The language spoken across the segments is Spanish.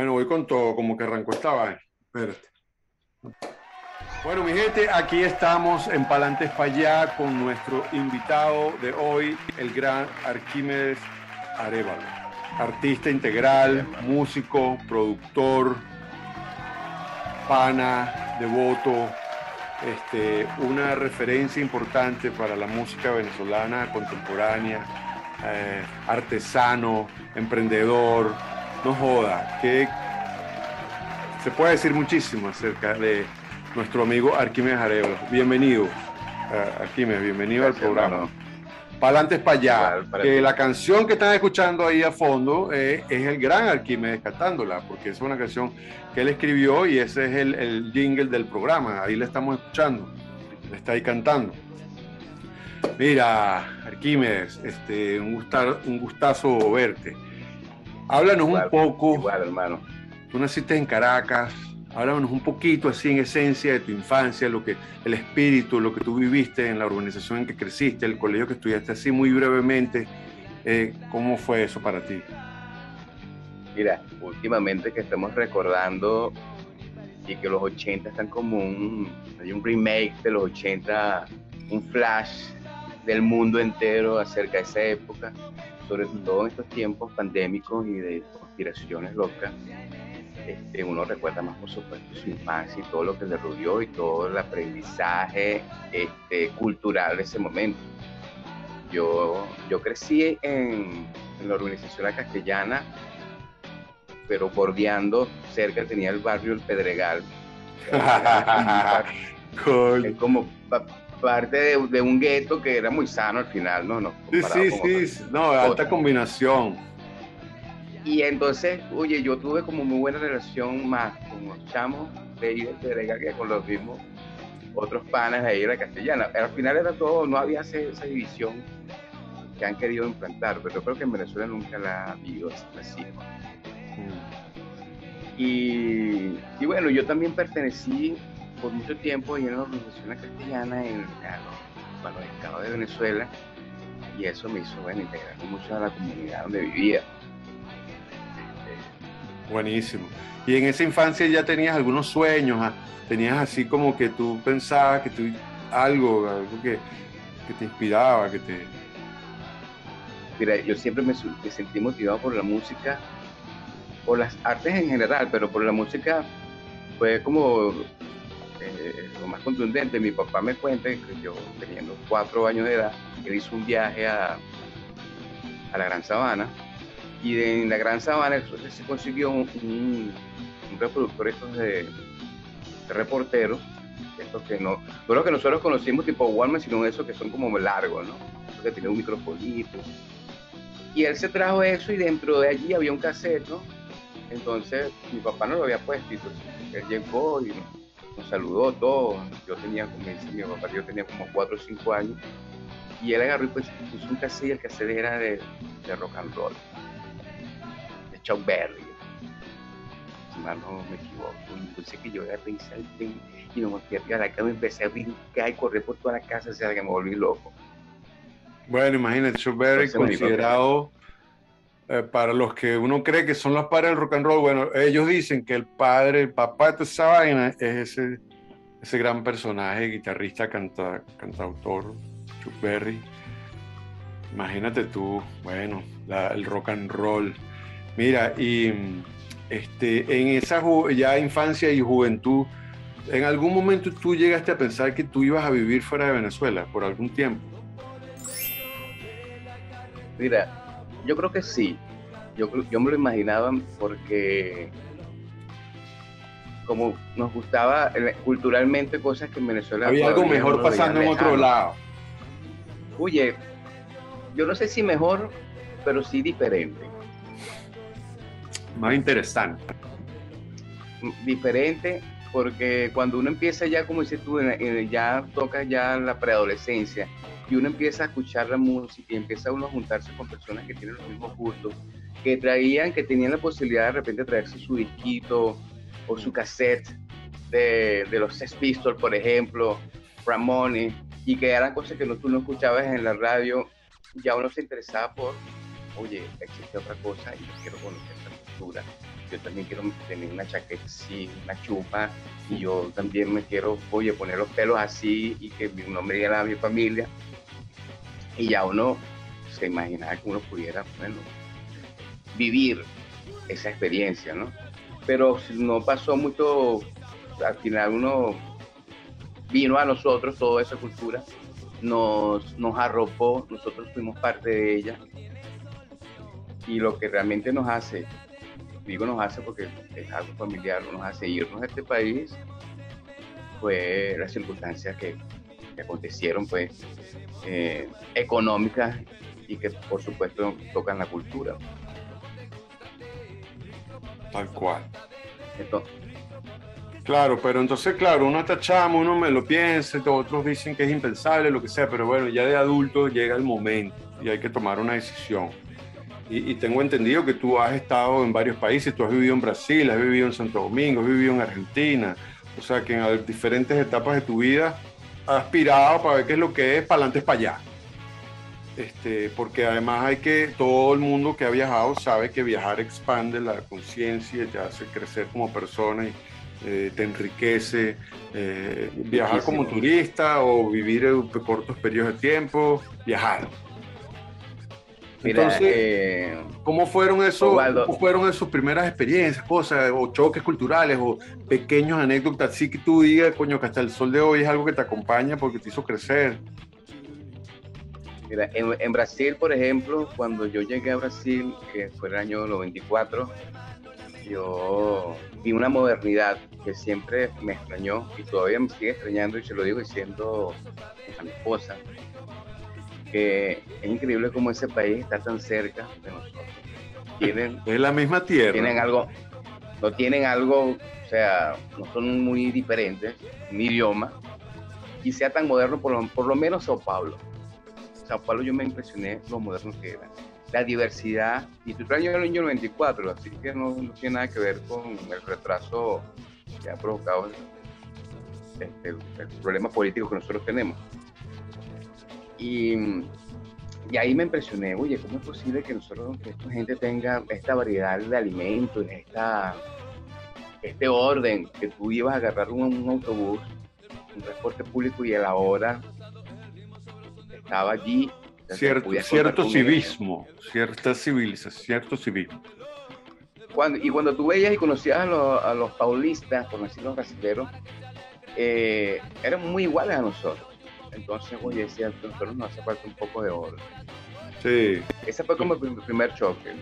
Bueno, voy con todo, como que arrancó esta vaina. Espérate. Bueno, mi gente, aquí estamos en Palantes para con nuestro invitado de hoy, el gran Arquímedes Arevalo. Artista integral, músico, productor, pana, devoto, este, una referencia importante para la música venezolana contemporánea, eh, artesano, emprendedor, no joda, que se puede decir muchísimo acerca de nuestro amigo Arquímedes Arevalo. Bienvenido, uh, Arquímedes, bienvenido al programa. Pa'lantes para allá. que la canción que están escuchando ahí a fondo eh, es el gran Arquímedes cantándola, porque es una canción que él escribió y ese es el, el jingle del programa. Ahí le estamos escuchando. Le está ahí cantando. Mira, Arquímedes, este, un, gustar, un gustazo verte. Háblanos un poco. Igual, hermano. Tú naciste en Caracas, Háblanos un poquito así en esencia de tu infancia, lo que, el espíritu, lo que tú viviste en la organización en que creciste, el colegio que estudiaste, así muy brevemente. Eh, ¿Cómo fue eso para ti? Mira, últimamente que estamos recordando y que los 80 están como un, hay un remake de los 80, un flash del mundo entero acerca de esa época, sobre todo en estos tiempos pandémicos y de conspiraciones locas este, uno recuerda más, por supuesto, su infancia y todo lo que le rodeó y todo el aprendizaje este, cultural de ese momento. Yo, yo crecí en, la organización La Castellana, pero bordeando, cerca tenía el barrio El Pedregal. Es como parte de, un gueto que era muy sano al final, ¿no? no sí, sí, sí, no, alta combinación y entonces, oye, yo tuve como muy buena relación más con los chamos de ahí de Terega que con los mismos otros panas de ahí de la castellana. Al final era todo, no había esa, división que han querido implantar, pero yo creo que en Venezuela nunca la ha habido así. Y, y, bueno, yo también pertenecí por mucho tiempo en la organización castellana en, los, los estados de Venezuela y eso me hizo bueno, integrar mucho a la comunidad donde vivía. Buenísimo. Y en esa infancia ya tenías algunos sueños, ah, tenías así como que tú pensabas que tú algo, algo que, te inspiraba, que te... Mira, yo siempre me, sentí motivado por la música, por las artes en general, pero por la música fue como eh, lo más contundente. Mi papá me cuenta que yo, teniendo cuatro años de edad, él hizo un viaje a, a la Gran Sabana y en la Gran Sabana se consiguió un, reproductor estos de, reporteros, estos que no, no los que nosotros conocimos tipo Walmart, sino esos que son como largos, ¿no? Esos que tienen un microfonito. Y él se trajo eso y dentro de allí había un cassette, ¿no? Entonces mi papá no lo había puesto, entonces él llegó y nos saludó todos. Yo tenía, como dice mi papá, yo tenía como 4 o 5 años. Y él agarró y pues, puso un cassette y el cassette era de, de rock and roll. Chuck Berry. Si mal no me equivoco. Entonces que yo agarré y y no me fui a la cama, empecé a brincar y correr por toda la casa, o sea, que me volví loco. Bueno, imagínate, Chuck Berry considerado eh, para los que uno cree que son los padres del rock and roll, bueno, ellos dicen que el padre, el papá de esa vaina es ese, ese gran personaje, guitarrista, canta, cantautor, Chuck Berry. Imagínate tú, bueno, el rock and roll. Mira, y este, en esa ya infancia y juventud, ¿en algún momento tú llegaste a pensar que tú ibas a vivir fuera de Venezuela por algún tiempo? Mira, yo creo que sí. Yo, yo me lo imaginaba porque como nos gustaba culturalmente cosas que en Venezuela... Había algo mejor pasando en otro lado. Oye, yo no sé si mejor, pero sí diferente más interesante. Diferente, porque cuando uno empieza ya, como dices tú, ya toca ya la preadolescencia y uno empieza a escuchar la música y empieza uno a juntarse con personas que tienen los mismos gustos, que traían, que tenían la posibilidad de repente traerse su disquito o su cassette de, de los Sex Pistols, por ejemplo, Ramones, y que eran cosas que no, tú no escuchabas en la radio, ya uno se interesaba por oye, existe otra cosa y yo quiero conocer esta cultura. Yo también quiero tener una chaqueta así, una chupa, y yo también me quiero, oye, poner los pelos así y que mi nombre diga a mi familia. Y ya uno se imaginaba que uno pudiera, bueno, vivir esa experiencia, ¿no? Pero no pasó mucho, al final uno vino a nosotros toda esa cultura, nos, nos arropó, nosotros fuimos parte de ella. Y lo que realmente nos hace, digo nos hace porque es algo familiar, nos hace irnos a este país, fue las circunstancias que, que acontecieron, pues, eh, económicas y que por supuesto tocan la cultura. Tal cual. claro, pero entonces, claro, uno tachamos, uno me lo piensa, otros dicen que es impensable, lo que sea, pero bueno, ya de adulto llega el momento y hay que tomar una decisión. Y, tengo entendido que tú has estado en varios países, tú has vivido en Brasil, has vivido en Santo Domingo, has vivido en Argentina, o sea que en diferentes etapas de tu vida aspirado para ver qué es lo que es para adelante, para allá. Este, porque además hay que, todo el mundo que ha viajado sabe que viajar expande la conciencia, te hace crecer como persona y eh, te enriquece. Eh, viajar como turista o vivir en cortos periodos de tiempo, viajar. Entonces, eh, ¿cómo fueron esos, ¿cómo fueron esas primeras experiencias, cosas, o choques culturales, o pequeños anécdotas, así que tú digas, coño, que hasta el sol de hoy es algo que te acompaña porque te hizo crecer? Mira, en, Brasil, por ejemplo, cuando yo llegué a Brasil, que fue el año 94, yo vi una modernidad que siempre me extrañó y todavía me sigue extrañando y se lo digo diciendo a mi esposa, que es increíble cómo ese país está tan cerca de nosotros. Tienen, es la misma tierra. Tienen algo, no tienen algo, o sea, no son muy diferentes, un idioma, y sea tan moderno, por lo, por lo menos Sao Paulo Sao Paulo yo me impresioné lo moderno que era. La diversidad, y tu año el año 94, así que no, tiene nada que ver con el retraso que ha provocado este, el, problema político que nosotros tenemos. Y, y, ahí me impresioné, oye, ¿cómo es posible que nosotros, que esta gente tenga esta variedad de alimentos, esta, este orden, que tú ibas a agarrar un, un autobús, un transporte público y a la hora estaba allí. Cierto, cierto civismo, cierta civilización, cierto civismo. Cuando, y cuando tú veías y conocías a, los, paulistas, por decirlo brasileños, eh, eran muy iguales a nosotros. Entonces, oye, decía, nosotros nos hace falta un poco de oro. Sí. Ese fue como el primer choque.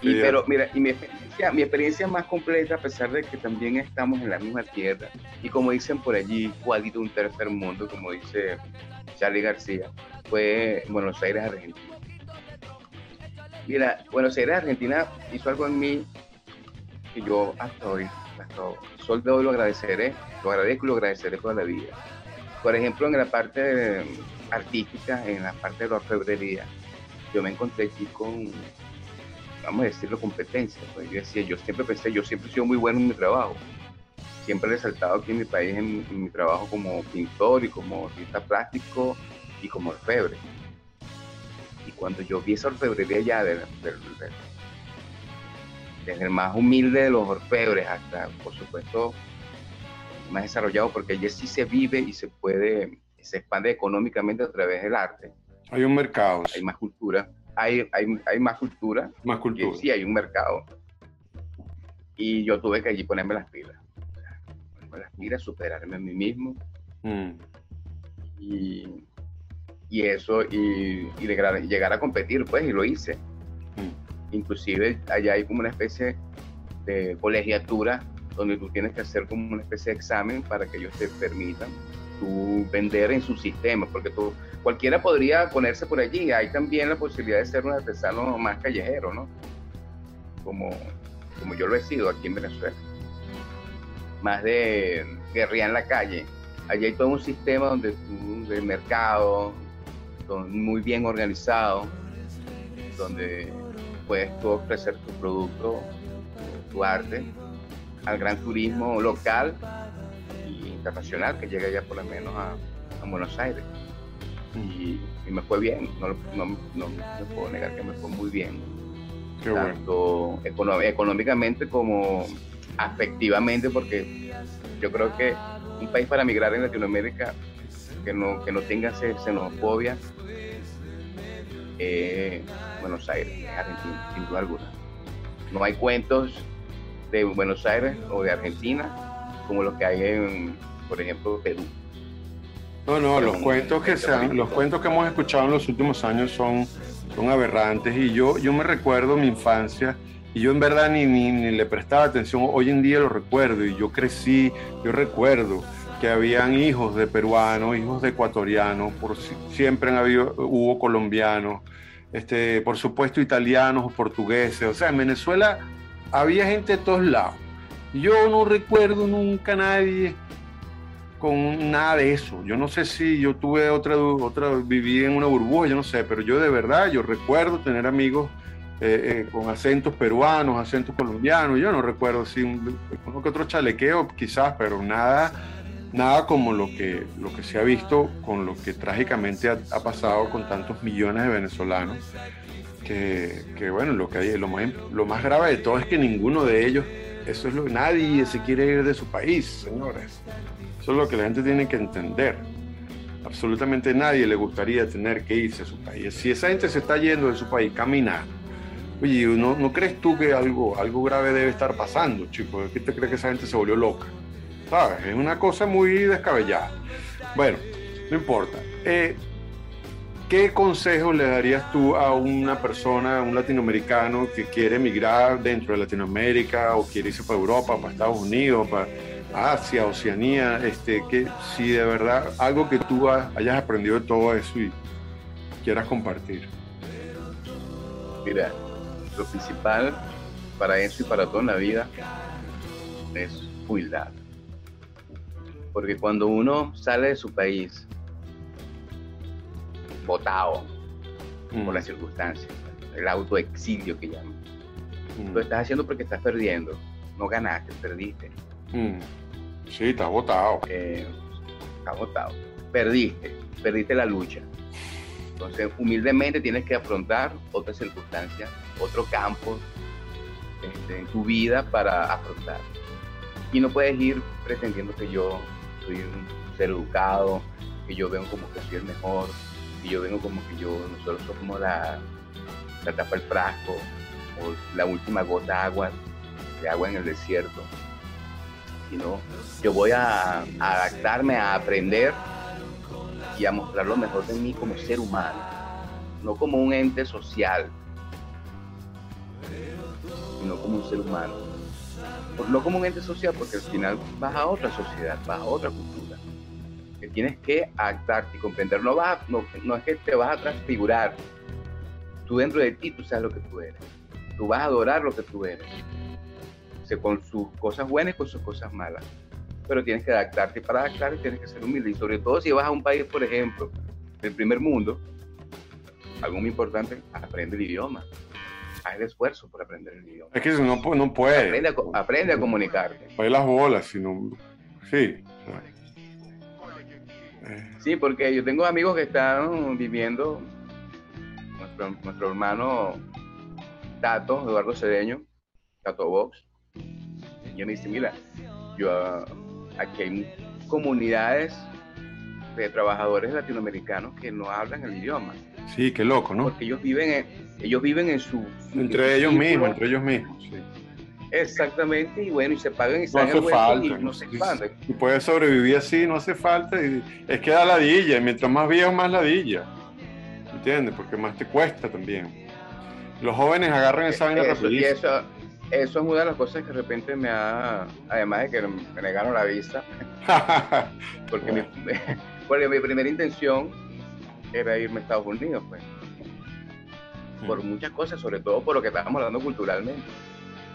Y, pero mira, y mi experiencia, mi experiencia más completa, a pesar de que también estamos en la misma tierra, y como dicen por allí, igualito un tercer mundo, como dice Charlie García, fue en Buenos Aires, Argentina. Mira, Buenos Aires, Argentina hizo algo en mí que yo hasta hoy, hasta sol de hoy lo agradeceré, lo agradezco y lo agradeceré toda la vida. Por ejemplo, en la parte artística, en la parte de la orfebrería, yo me encontré aquí con vamos a decirlo, competencia. Pues yo decía, yo siempre pensé, yo siempre he sido muy bueno en mi trabajo. Siempre he resaltado aquí en mi país en, mi trabajo como pintor y como artista plástico y como orfebre. Y cuando yo vi esa orfebrería ya desde el más humilde de los orfebres hasta, por supuesto, más desarrollado, porque allí sí se vive y se puede, se expande económicamente a través del arte. Hay un mercado. Hay más cultura hay, hay, más cultura. Más cultura. sí, hay un mercado. Y yo tuve que allí ponerme las pilas. Ponerme las pilas, superarme a mí mismo. Mm. Y, y, eso, y, llegar, a competir, pues, y lo hice. Mm. Inclusive allá hay como una especie de colegiatura donde tú tienes que hacer como una especie de examen para que ellos te permitan tú vender en su sistema, porque tú cualquiera podría ponerse por allí. Hay también la posibilidad de ser un artesano más callejero, ¿no? Como, como yo lo he sido aquí en Venezuela. Más de guerrilla en la calle. Allí hay todo un sistema donde tú, de mercado, muy bien organizado, donde puedes tú ofrecer tu producto, tu arte, al gran turismo local e internacional que llega ya por lo menos a Buenos Aires. y, me fue bien, no, no, no, me puedo negar que me fue muy bien. Qué tanto económicamente como afectivamente, porque yo creo que un país para migrar en Latinoamérica que no, que no tenga xenofobia eh, Buenos Aires, Argentina, sin duda alguna. No hay cuentos de Buenos Aires o de Argentina como los que hay en, por ejemplo, Perú. No, no, los cuentos que se los cuentos que hemos escuchado en los últimos años son, son aberrantes. Y yo, yo me recuerdo mi infancia y yo en verdad ni, ni, ni, le prestaba atención, hoy en día lo recuerdo y yo crecí, yo recuerdo que habían hijos de peruanos, hijos de ecuatorianos, por, siempre han habido, hubo colombianos, este, por supuesto italianos o portugueses, o sea, en Venezuela había gente de todos lados. Yo no recuerdo nunca nadie con nada de eso. Yo no sé si yo tuve otra, otra, viví en una burbuja, yo no sé, pero yo de verdad, yo recuerdo tener amigos eh, eh, con acentos peruanos, acentos colombianos, yo no recuerdo si uno que otro chalequeo quizás, pero nada, nada como lo que, lo que se ha visto con lo que trágicamente ha, pasado con tantos millones de venezolanos. Que, que, bueno, lo que hay, lo más, lo más grave de todo es que ninguno de ellos, eso es lo que nadie se quiere ir de su país, señores. Eso es lo que la gente tiene que entender. Absolutamente nadie le gustaría tener que irse a su país. Si esa gente se está yendo de su país, caminar. Oye, ¿no, ¿no crees tú que algo, algo grave debe estar pasando, chico? ¿Qué te crees que esa gente se volvió loca? ¿Sabes? Es una cosa muy descabellada. Bueno, no importa. Eh, ¿Qué consejo le darías tú a una persona, un latinoamericano que quiere emigrar dentro de Latinoamérica o quiere irse para Europa, para Estados Unidos, para Asia, Oceanía? Este, que si de verdad algo que tú hayas aprendido de todo eso y quieras compartir. Mira, lo principal para eso y para toda la vida es humildad. Porque cuando uno sale de su país, votado mm. por las circunstancias, el autoexilio que llaman, mm. lo estás haciendo porque estás perdiendo. No ganaste, perdiste. Mm. Sí, estás votado. Eh, estás votado. Perdiste, perdiste la lucha. Entonces, humildemente tienes que afrontar otras circunstancias, otro campo este, en tu vida para afrontar. Y no puedes ir pretendiendo que yo soy un ser educado, que yo vengo como que soy el mejor, que yo vengo como que yo, nosotros somos la, la tapa del frasco, o la última gota de agua, de agua en el desierto. Sino yo voy a adaptarme, a aprender y a mostrar lo mejor de mí como ser humano, no como un ente social, sino como un ser humano no como un ente social, porque al final vas a otra sociedad, vas a otra cultura, que tienes que adaptarte y comprender. No, vas no, no es que te vas a transfigurar, tú dentro de ti tú sabes lo que tú eres, tú vas a adorar lo que tú eres, con sus cosas buenas y con sus cosas malas, pero tienes que adaptarte y para adaptarte tienes que ser humilde. Y sobre todo si vas a un país, por ejemplo, del primer mundo, algo muy importante, aprende el idioma el esfuerzo por aprender el idioma. Es que no, no puede. Aprende a, aprende a comunicarte. Hay las bolas, sino. Sí. Sí, porque yo tengo amigos que están viviendo. Nuestro, nuestro hermano Tato, Eduardo Cedeño, Tato Box. Y me dice: Mira, yo aquí hay comunidades de trabajadores latinoamericanos que no hablan el idioma. Sí, qué loco, ¿no? Porque ellos viven en, ellos viven en su... entre ellos mismos, entre ellos mismos, sí. Exactamente, y bueno, y se pagan y no hace falta, y no se expanden. Si puedes sobrevivir así, no hace falta. es que da ladilla, y mientras más viejo, más ladilla. ¿Entiendes? Porque más te cuesta también. Los jóvenes agarran esa vaina y eso, eso es una de las cosas que de repente me ha, además de que me negaron la vista, porque, mi, porque mi primera intención era irme a Estados Unidos, pues por muchas cosas, sobre todo por lo que estábamos hablando culturalmente.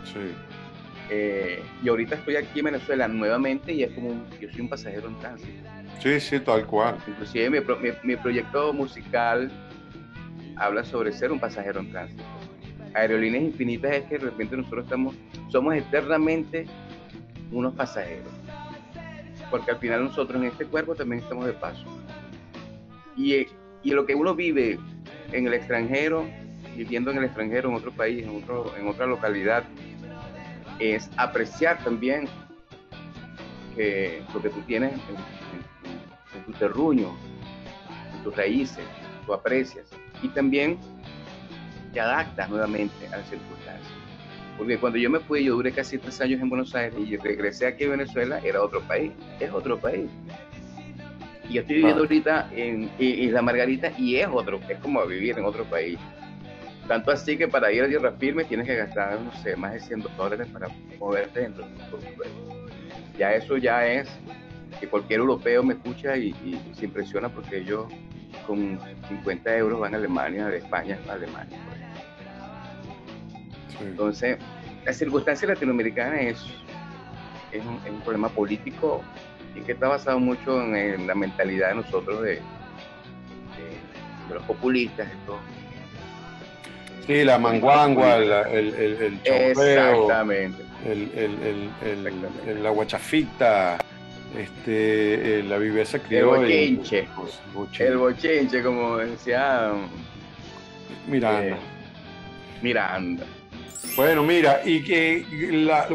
Sí. Eh, y ahorita estoy aquí en Venezuela nuevamente y es como un, yo soy un pasajero en tránsito. Sí, sí, tal cual. Inclusive mi, mi, proyecto musical habla sobre ser un pasajero en tránsito. Aerolíneas Infinitas es que de repente nosotros estamos, somos eternamente unos pasajeros. Porque al final nosotros en este cuerpo también estamos de paso. Y y lo que uno vive en el extranjero, viviendo en el extranjero, en otro país, en, otro, en otra localidad, es apreciar también que lo que tú tienes en, tu terruño, en tus raíces, tú aprecias. Y también te adaptas nuevamente a las circunstancias. Porque cuando yo me fui, yo duré casi tres años en Buenos Aires y regresé aquí a Venezuela, era otro país, es otro país. Y yo estoy viviendo ah. ahorita en Isla Margarita y es otro, es como vivir en otro país. Tanto así que para ir a tierra firme tienes que gastar, no sé, más de 100 dólares para moverte dentro. Ya eso ya es que cualquier europeo me escucha y, se impresiona porque ellos con 50 euros van a Alemania, de España a Alemania. Entonces, la circunstancia latinoamericana es, es, un, problema político y que está basado mucho en, la mentalidad de nosotros, de, los populistas. Esto. Sí, la manguangua, el, el, el, Exactamente. El, la guachafita, este, la viveza criolla. El bochinche. El bochinche, como decía Miranda. Eh, Miranda. Bueno, mira, ¿y que,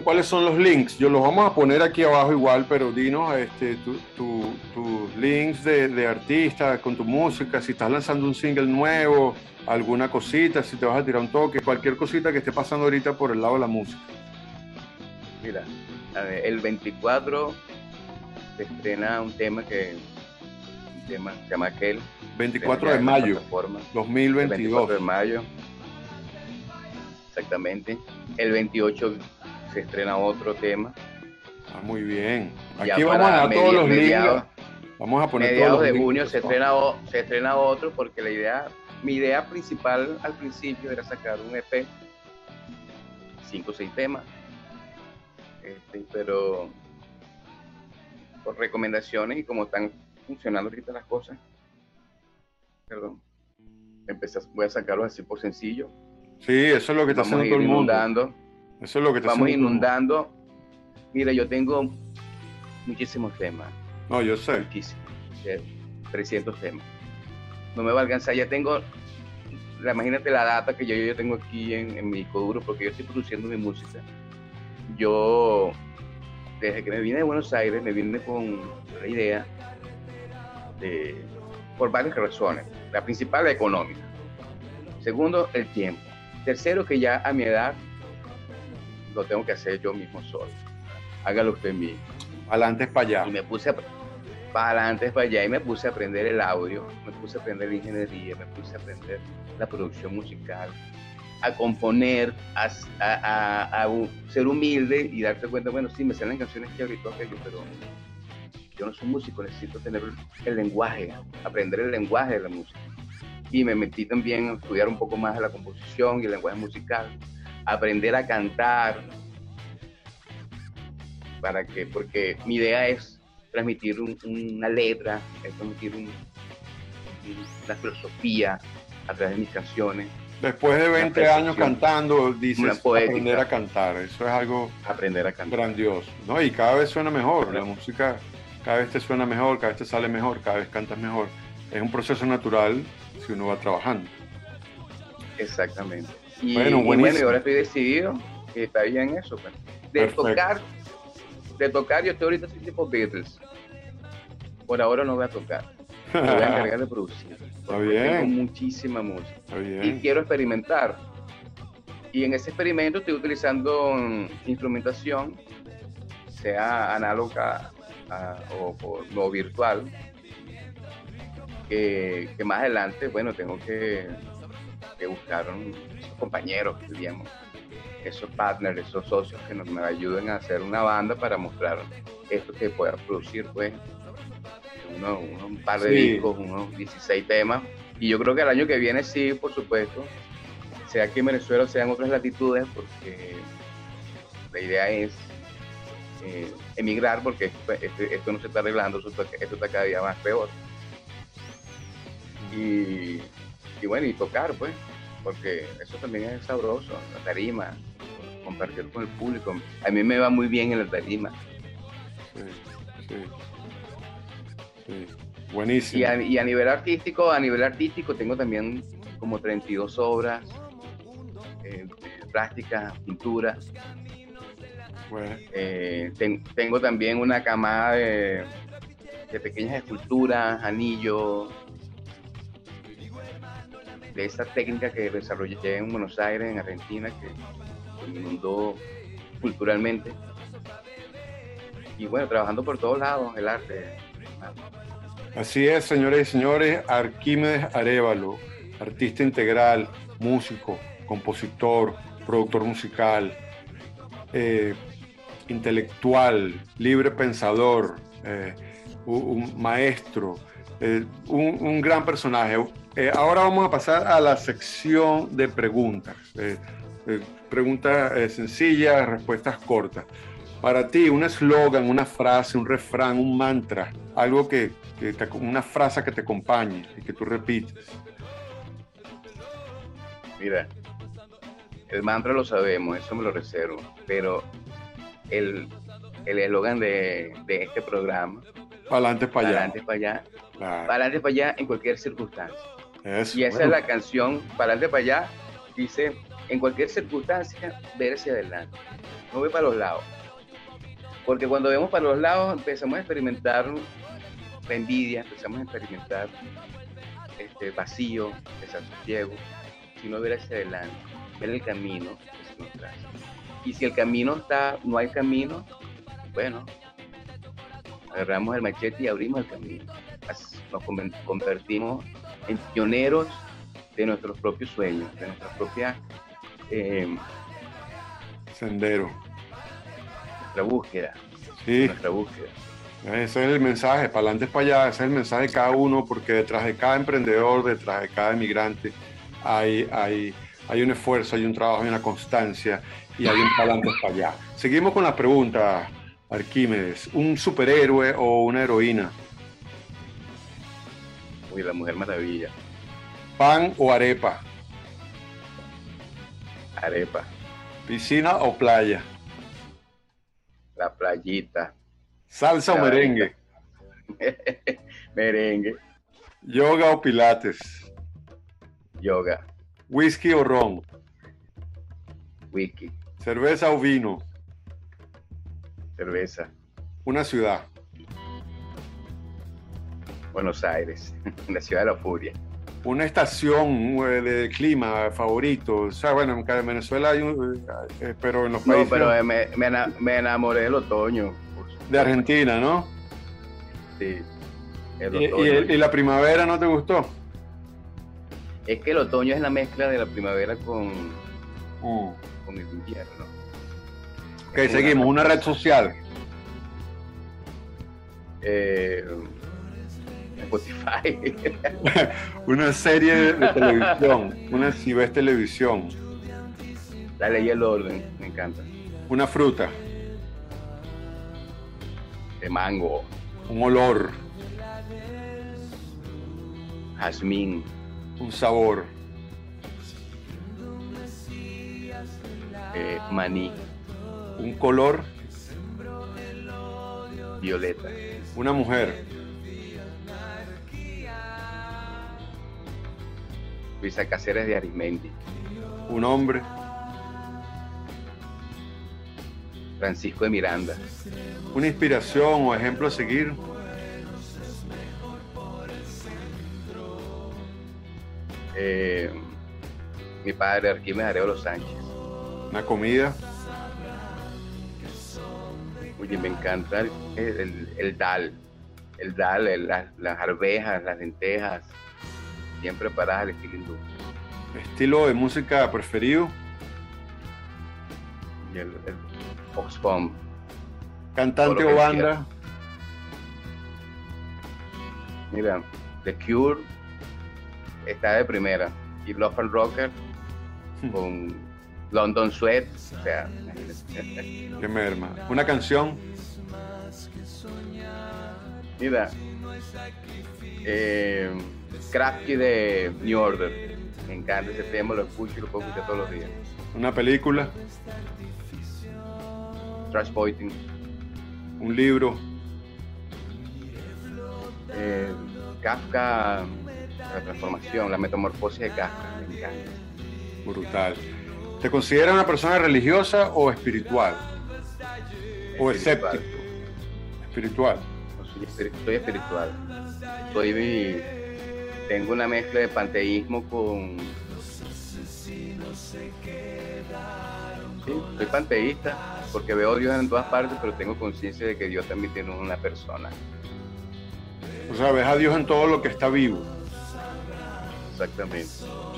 cuáles son los links? Yo los vamos a poner aquí abajo igual, pero dinos este, tus links de, de artistas con tu música, si estás lanzando un single nuevo, alguna cosita, si te vas a tirar un toque, cualquier cosita que esté pasando ahorita por el lado de la música. Mira, el 24 se estrena un tema que un tema se llama aquel 24 de mayo 2022 24 de mayo exactamente. El 28 se estrena otro tema. Ah, muy bien. Aquí vamos a dar todos los mediados, Vamos a poner mediados de junio se estrena, se estrena otro porque la idea, mi idea principal al principio era sacar un EP, cinco o seis temas, este, pero por recomendaciones y como están funcionando ahorita las cosas, perdón, empecé, voy a sacarlos así por sencillo, Sí, eso es lo que está haciendo todo el mundo. Inundando. Eso es lo que está Vamos inundando. Mira, yo tengo muchísimos temas. No, yo sé. Muchísimos. 300 temas. No me va a alcanzar. Ya tengo, imagínate la data que yo, yo tengo aquí en, en mi disco duro, porque yo estoy produciendo mi música. Yo, desde que me vine de Buenos Aires, me vine con la idea de, por varias razones. La principal, la económica. Segundo, el tiempo. Tercero, que ya a mi edad lo tengo que hacer yo mismo solo. Hágalo usted mismo. Adelante para allá. Y me puse para adelante para allá y me puse a aprender el audio, me puse a aprender la ingeniería, me puse a aprender la producción musical, a componer, a, ser humilde y darte cuenta, bueno, sí, me salen canciones que ahorita aquello, pero yo no soy músico, necesito tener el lenguaje, aprender el lenguaje de la música y me metí también a estudiar un poco más de la composición y el lenguaje musical, aprender a cantar, para que, porque mi idea es transmitir una letra, es transmitir una filosofía a través de mis canciones. Después de 20 años cantando, dices aprender a cantar, eso es algo aprender a cantar. grandioso, ¿no? Y cada vez suena mejor, la música cada vez te suena mejor, cada vez te sale mejor, cada vez cantas mejor. Es un proceso natural si uno va trabajando. Exactamente. Y bueno, y ahora estoy decidido que está bien eso. Pues. De tocar, de tocar, yo estoy ahorita así tipo Beatles. Por ahora no voy a tocar. Me voy a encargar de producir. Está bien. Tengo muchísima música. Y quiero experimentar. Y en ese experimento estoy utilizando instrumentación, sea análoga o, o no virtual, que, más adelante, bueno, tengo que, buscar un, esos compañeros, digamos, esos partners, esos socios que nos, me ayuden a hacer una banda para mostrar esto que pueda producir, pues, un par de discos, unos 16 temas. Y yo creo que el año que viene sí, por supuesto, sea aquí en Venezuela o sea en otras latitudes, porque la idea es eh, emigrar, porque esto, esto, no se está arreglando, esto, esto está cada día más peor y, bueno, y tocar, pues, porque eso también es sabroso, la tarima, compartir con el público. A mí me va muy bien en la tarima. Sí, sí. Buenísimo. Y a, y a nivel artístico, a nivel artístico tengo también como 32 obras, eh, plásticas, pinturas. Bueno, Eh, ten- tengo también una camada de, de pequeñas esculturas, anillos, de esa técnica que desarrollé en Buenos Aires, en Argentina, que inundó culturalmente. Y bueno, trabajando por todos lados, el arte. Así es, señores y señores, Arquímedes Arevalo, artista integral, músico, compositor, productor musical, eh, intelectual, libre pensador, eh, un, maestro, eh, un gran personaje. Eh, ahora vamos a pasar a la sección de preguntas. Eh, eh, preguntas sencillas, respuestas cortas. Para ti, un eslogan, una frase, un refrán, un mantra, algo que, que te- una frase que te acompañe y que tú repites. Mira, el mantra lo sabemos, eso me lo reservo, pero el el eslogan de, de este programa, Para adelante, para para allá. adelante para allá, Claro. para adelante para allá en cualquier circunstancia. Eso, Y esa bueno. es la canción, para adelante para allá, dice, en cualquier circunstancia, ver hacia adelante, no ve para los lados. Porque cuando vemos para los lados empezamos a experimentar la envidia, empezamos a experimentar este vacío, desasosiego, sino ver hacia adelante, ver el camino que se nos traza. Y si el camino está, no hay camino, bueno, agarramos el machete y abrimos el camino. Nos convertimos pioneros de nuestros propios sueños, de nuestra propia eh, Sendero. nuestra búsqueda, Sí, nuestra búsqueda. ese es el mensaje, para adelante, para allá, ese es el mensaje de cada uno, porque detrás de cada emprendedor, detrás de cada emigrante, hay, hay, hay un esfuerzo, hay un trabajo, hay una constancia y hay un para adelante, para allá. Seguimos con la pregunta, Arquímedes, ¿un superhéroe o una heroína? Uy, la Mujer Maravilla, ¿Pan o arepa? arepa, ¿Piscina o playa? la playita, ¿Salsa o merengue? merengue, ¿Yoga o pilates? yoga, ¿Whisky o ron? wiki, ¿Cerveza o vino? cerveza, Una ciudad. Buenos Aires, la ciudad de la furia. Una estación eh, de clima favorito. O sea, bueno, en Venezuela hay un. eh, pero en los No, países pero eh, me, me ena- me enamoré del otoño. de Argentina, ¿no? Sí, el Y, otoño. y el- y la primavera no te gustó? Es que el otoño es la mezcla de la primavera con, Mm. con el invierno. Ok, seguimos. Una red social. Eh, Spotify. Una serie de televisión. Una si ves televisión. la ley y el orden, me encanta. Una fruta. De mango, Un olor. jazmín, Un sabor. eh, maní, Un color. violeta, Una mujer. Luisa Cáceres de Arismendi, Un hombre. Francisco de Miranda, Una inspiración o ejemplo a seguir. eh, mi padre Arquímedes Arevalo Sánchez. Una comida. Oye, me encanta el, el- el dal, el dal, el- las, las arvejas, las lentejas, bien preparadas al estilo hindú. Estilo de música preferido. Y el, el Fox Bomb, Cantante o banda. mira, The Cure está de primera. Y Love and Rocker con London Sweat, o sea. Qué merma. Una canción. mira, eh, Crafty de New Order, me encanta ese tema, lo escucho y lo puedo escuchar todos los días. Una película. Trash Pointing, Un libro. eh, Kafka, la transformación, la metamorfosis de Kafka, me encanta. Brutal. ¿Te consideras una persona religiosa o espiritual? ¿O escéptico? Espiritual. soy, espiritual. Soy, tengo una mezcla de panteísmo con... Sí, soy panteísta porque veo a Dios en todas partes, pero tengo conciencia de que Dios también tiene una persona. O sea, ves a Dios en todo lo que está vivo. Exactamente.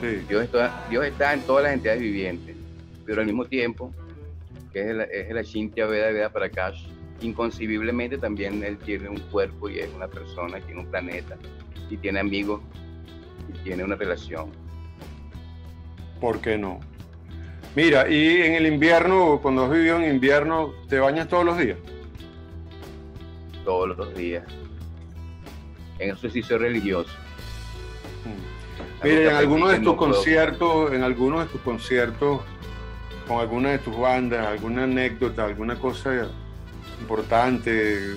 Sí. Dios, está, Dios está en todas las entidades vivientes, pero al mismo tiempo, que es el, es la Veda Veda Prakash, inconcebiblemente también él tiene un cuerpo y es una persona, tiene un planeta y tiene amigos tiene una relación. ¿Por qué no? Mira, y en el invierno, cuando has vivido en invierno, ¿te bañas todos los días? Todos los días. En ejercicio religioso. Mm. Mira, en algunos de tus conciertos, en algunos de tus conciertos, con alguna de tus bandas, alguna anécdota, alguna cosa importante,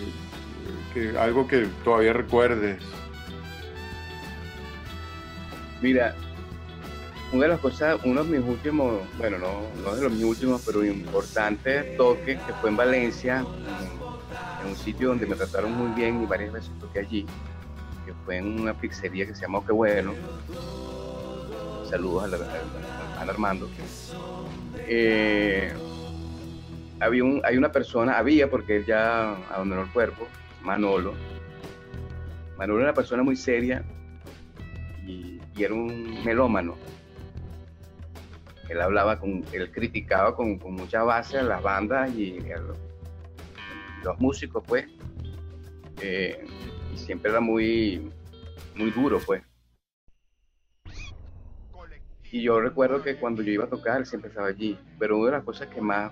que, algo que todavía recuerdes. Mira, una de las cosas, uno de mis últimos, bueno, no, no de los mis últimos, pero importantes toques, que fue en Valencia, en, un sitio donde me trataron muy bien y varias veces toqué allí, que fue en una pizzería que se llamó Qué Bueno. Saludos a, Armando. Eh, había un, hay una persona, había porque él ya abandonó el cuerpo, Manolo. Manolo era una persona muy seria y era un melómano él hablaba con, él criticaba con, mucha base a las bandas y a los, músicos, pues. Eh, siempre era muy, muy duro, pues. Y yo recuerdo que cuando yo iba a tocar, él siempre estaba allí. Pero una de las cosas que más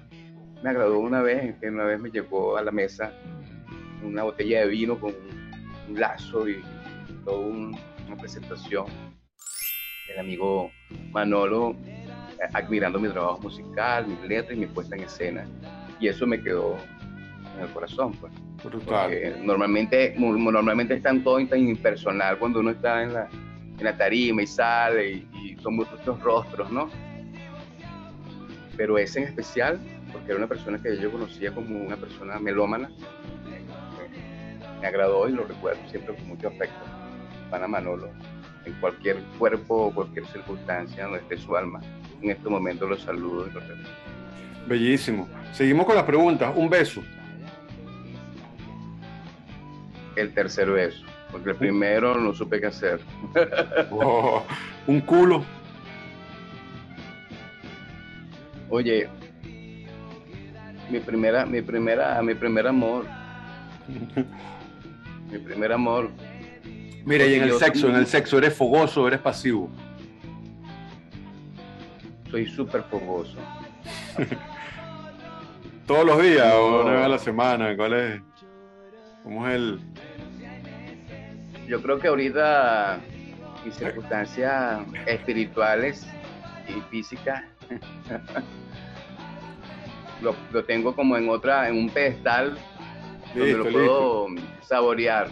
me agradó una vez es que una vez me llegó a la mesa una botella de vino con un lazo y toda una presentación. El amigo Manolo admirando mi trabajo musical, mis letras y mi puesta en escena. Y eso me quedó en el corazón, pues. normalmente, normalmente es tan todo tan impersonal cuando uno está en la, en la tarima y sale y, son muchos rostros, ¿no? Pero ese en especial, porque era una persona que yo conocía como una persona melómana, me, agradó y lo recuerdo siempre con mucho afecto. Pana Manolo, en cualquier cuerpo o cualquier circunstancia donde esté su alma en este momento los saludo y los Bellísimo. Seguimos con las preguntas. Un beso. El tercer beso, porque el primero no supe qué hacer. Oh, un culo. Oye, mi primera, mi primera, mi primer amor. mi primer amor. Mira, y en el sexo, en el sexo, ¿eres fogoso o eres pasivo? soy súper fogoso. ¿Todos los días o una vez a la semana? ¿Cuál es? ¿Cómo es el...? Yo creo que ahorita mis circunstancias espirituales y físicas lo, tengo como en otra, en un pedestal donde lo puedo saborear.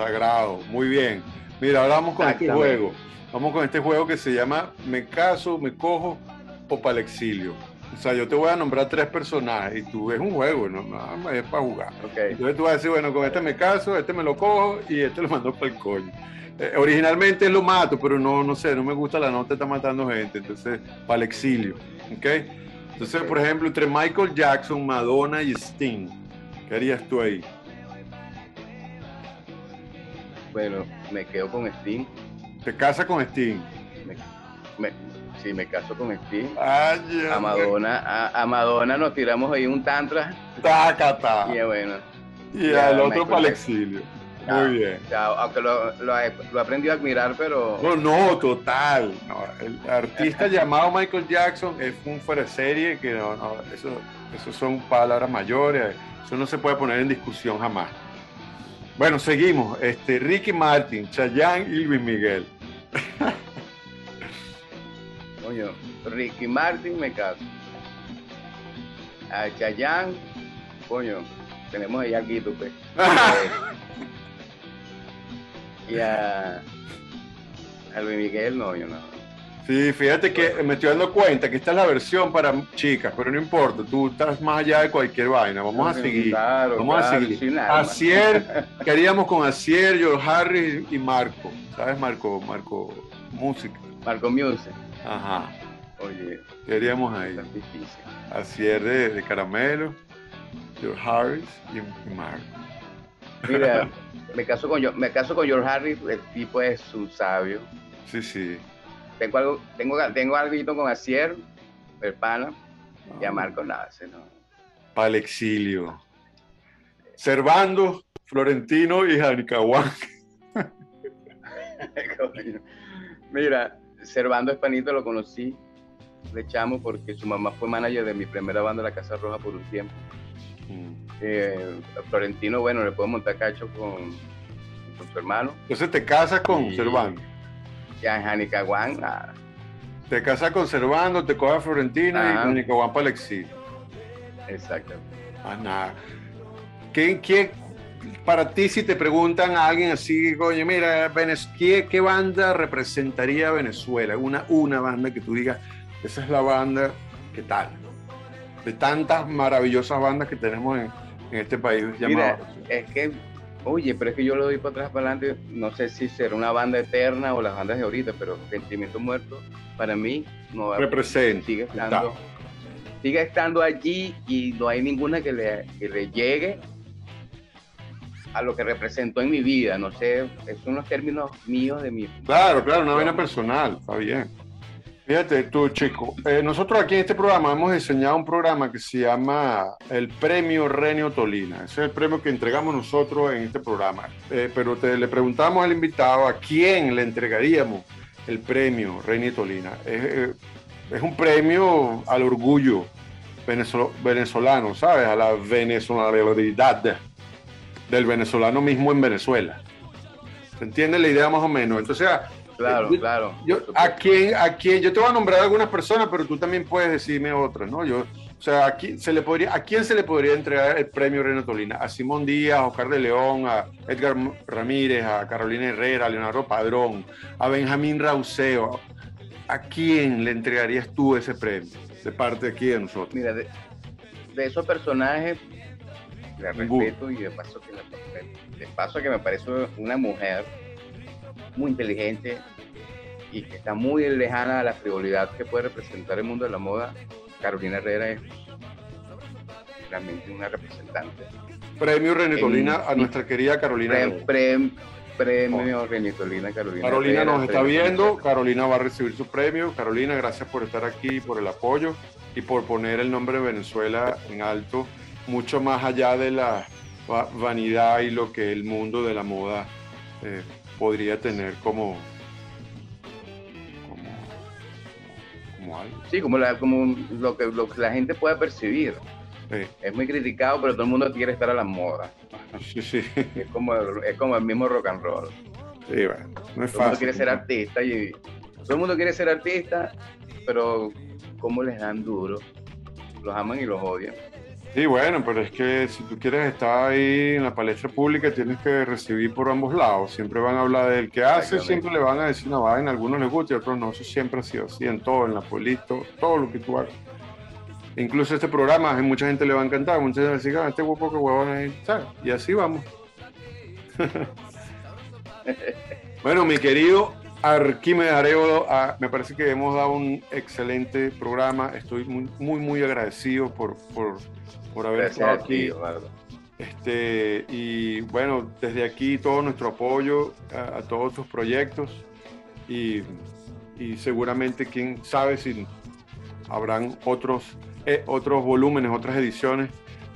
Sagrado, muy bien. Mira, ahora vamos con este juego. Vamos con este juego que se llama Me caso, me cojo o para el exilio. O sea, yo te voy a nombrar tres personajes y tú ves un juego, no, no es para jugar. Entonces tú vas a decir, bueno, con este me caso, este me lo cojo y este lo mando para el coño. Eh, originalmente lo mato, pero no, no sé, no me gusta la nota, está matando gente, entonces para el exilio. ¿ok? Entonces, por ejemplo, entre Michael Jackson, Madonna y Sting, ¿qué harías tú ahí? Bueno, me quedo con Sting. ¿Te casas con Sting? me, si me caso con Steve, a Madonna, a, Madonna nos tiramos ahí un tantra. Tácata. Y bueno. Y al otro para el exilio. Muy bien. aunque lo, lo, lo, aprendido a admirar, pero. No, no, total. el artista llamado Michael Jackson es un fuera serie que no, no, eso, eso son palabras mayores. Eso no se puede poner en discusión jamás. Bueno, seguimos. Este, Ricky Martin, Chayanne y Luis Miguel. coño, Ricky Martin me caso. A Chayanne, coño, tenemos ahí aquí pues. y a, a Luis Miguel, no, yo no. Sí, fíjate que me estoy dando cuenta que esta es la versión para chicas, pero no importa, tú estás más allá de cualquier vaina. Vamos a seguir. Claro, Vamos claro, a seguir. Acier, queríamos con Acier, George Harris y Marco. ¿Sabes, Marco? Marco, música. Marco Music. Ajá. Oye, Queríamos ahí. es difícil. Acier de, de Caramelo, George Harris y, y Marco. Mira, me caso con yo, me caso con George Harris, el tipo es un sabio. Sí, sí. Tengo algo, tengo, tengo algo con Acier, el pana, y a Marco nada, ese no. Para el exilio. Servando, Florentino y Janicahuán. Mira, Servando Espanito lo conocí de chamo porque su mamá fue manager de mi primera banda, La Casa Roja, por un tiempo. Eh, Florentino, bueno, le puedo montar cacho con, con su hermano. Entonces te casas con Y- Servando. Ya en Janicaguán, nada. Te casas con Servando, te coges a Florentina y Ajá. Janicahuán para el exilio. Exactamente. Ah, nada. ¿Qué, qué- para ti, si te preguntan a alguien así, coño, mira, ¿qué, qué banda representaría a Venezuela? Una, una banda que tú digas, esa es la banda, ¿qué tal? De tantas maravillosas bandas que tenemos en, en este país Mira, llamado. es que, oye, pero es que yo lo doy para atrás, para adelante. No sé si será una banda eterna o las bandas de ahorita, pero Sentimiento Muerto, para mí, no Representa. sigue estando, sigue estando allí y no hay ninguna que le, que le llegue a lo que representó en mi vida. No sé, son los términos míos de mi. Claro, claro, una vaina personal, está bien. Fíjate tú, chico, eh, nosotros aquí en este programa hemos diseñado un programa que se llama el Premio Renio Tolina. Ese es el premio que entregamos nosotros en este programa. Eh, pero te, le preguntamos al invitado a quién le entregaríamos el premio Renio Tolina. Es, eh, es un premio al orgullo venezolano, ¿sabes? A la venezolanidad del venezolano mismo en Venezuela. ¿Se entiende la idea más o menos? Entonces, Claro, Yo- claro. yo, a quién, a quién, yo te voy a nombrar algunas personas, pero tú también puedes decirme otras, ¿no? Yo, o sea, aquí se le podría, ¿a quién se le podría entregar el premio Reino Tolina? A Simón Díaz, a Oscar de León, a Edgar Ramírez, a Carolina Herrera, a Leonardo Padrón, a Benjamín Rauseo. ¿A quién le entregarías tú ese premio de parte aquí de nosotros? Mira, de, de esos personajes, le Ninguno. respeto y de paso, que de paso que me parece una mujer muy inteligente y que está muy lejana a la frivolidad que puede representar el mundo de la moda. Carolina Herrera es realmente una representante. Premio Reino En- Tolina a nuestra querida Carolina. Pre- Herrera. pre- premio Renitolina Carolina. Carolina Herrera, nos está premio viendo, Carolina va a recibir su premio. Carolina, gracias por estar aquí, por el apoyo y por poner el nombre de Venezuela en alto, mucho más allá de la va- vanidad y lo que el mundo de la moda eh, podría tener como, como, como algo. Sí, como, la, como lo, que, lo que la gente pueda percibir. Sí, Es muy criticado, pero todo el mundo quiere estar a la moda. sí, sí, Es como, es como el mismo rock and roll. sí, bueno, no es Todo el mundo fácil. quiere ser artista y todo el mundo quiere ser artista, pero ¿cómo les dan duro? Los aman y los odian. Sí, bueno, pero es que si tú quieres estar ahí en la palestra pública, tienes que recibir por ambos lados. Siempre van a hablar del que hace, siempre le van a decir una vaina, a algunos les gusta y a otros no. Eso siempre ha sido así en todo, en la política, todo lo que tú hagas. Incluso este programa, a mucha gente le va a encantar, mucha gente decir, ah, este guapo que huevón ¿sabes? Y así vamos. bueno, mi querido Arquímedes Arevalo, ah, me parece que hemos dado un excelente programa. Estoy muy, muy, muy agradecido por, por, por haber Gracias estado aquí. Eduardo. Este, y bueno, desde aquí todo nuestro apoyo a, a todos tus proyectos y, y seguramente, quién sabe si habrán otros, eh, otros volúmenes, otras ediciones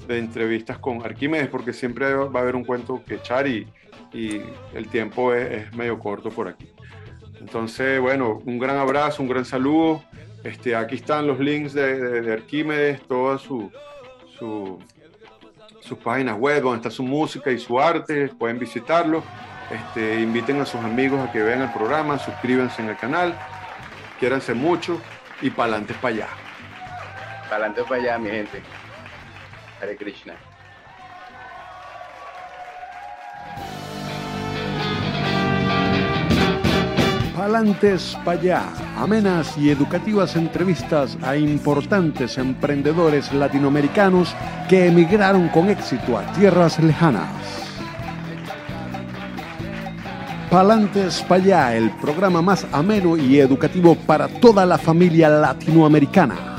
de entrevistas con Arquímedes, porque siempre va a haber un cuento que echar y, y el tiempo es, es medio corto por aquí. Entonces, bueno, un gran abrazo, un gran saludo. Este, aquí están los links de, de- de Arquímedes, toda su, su, sus páginas web, donde está su música y su arte, pueden visitarlo. Este, inviten a sus amigos a que vean el programa, suscríbanse en el canal, quiéranse mucho y pa'lante para allá. Para adelante para allá, mi gente. Hare Krishna. Palantes Payá, amenas y educativas entrevistas a importantes emprendedores latinoamericanos que emigraron con éxito a tierras lejanas. Palantes Payá, el programa más ameno y educativo para toda la familia latinoamericana.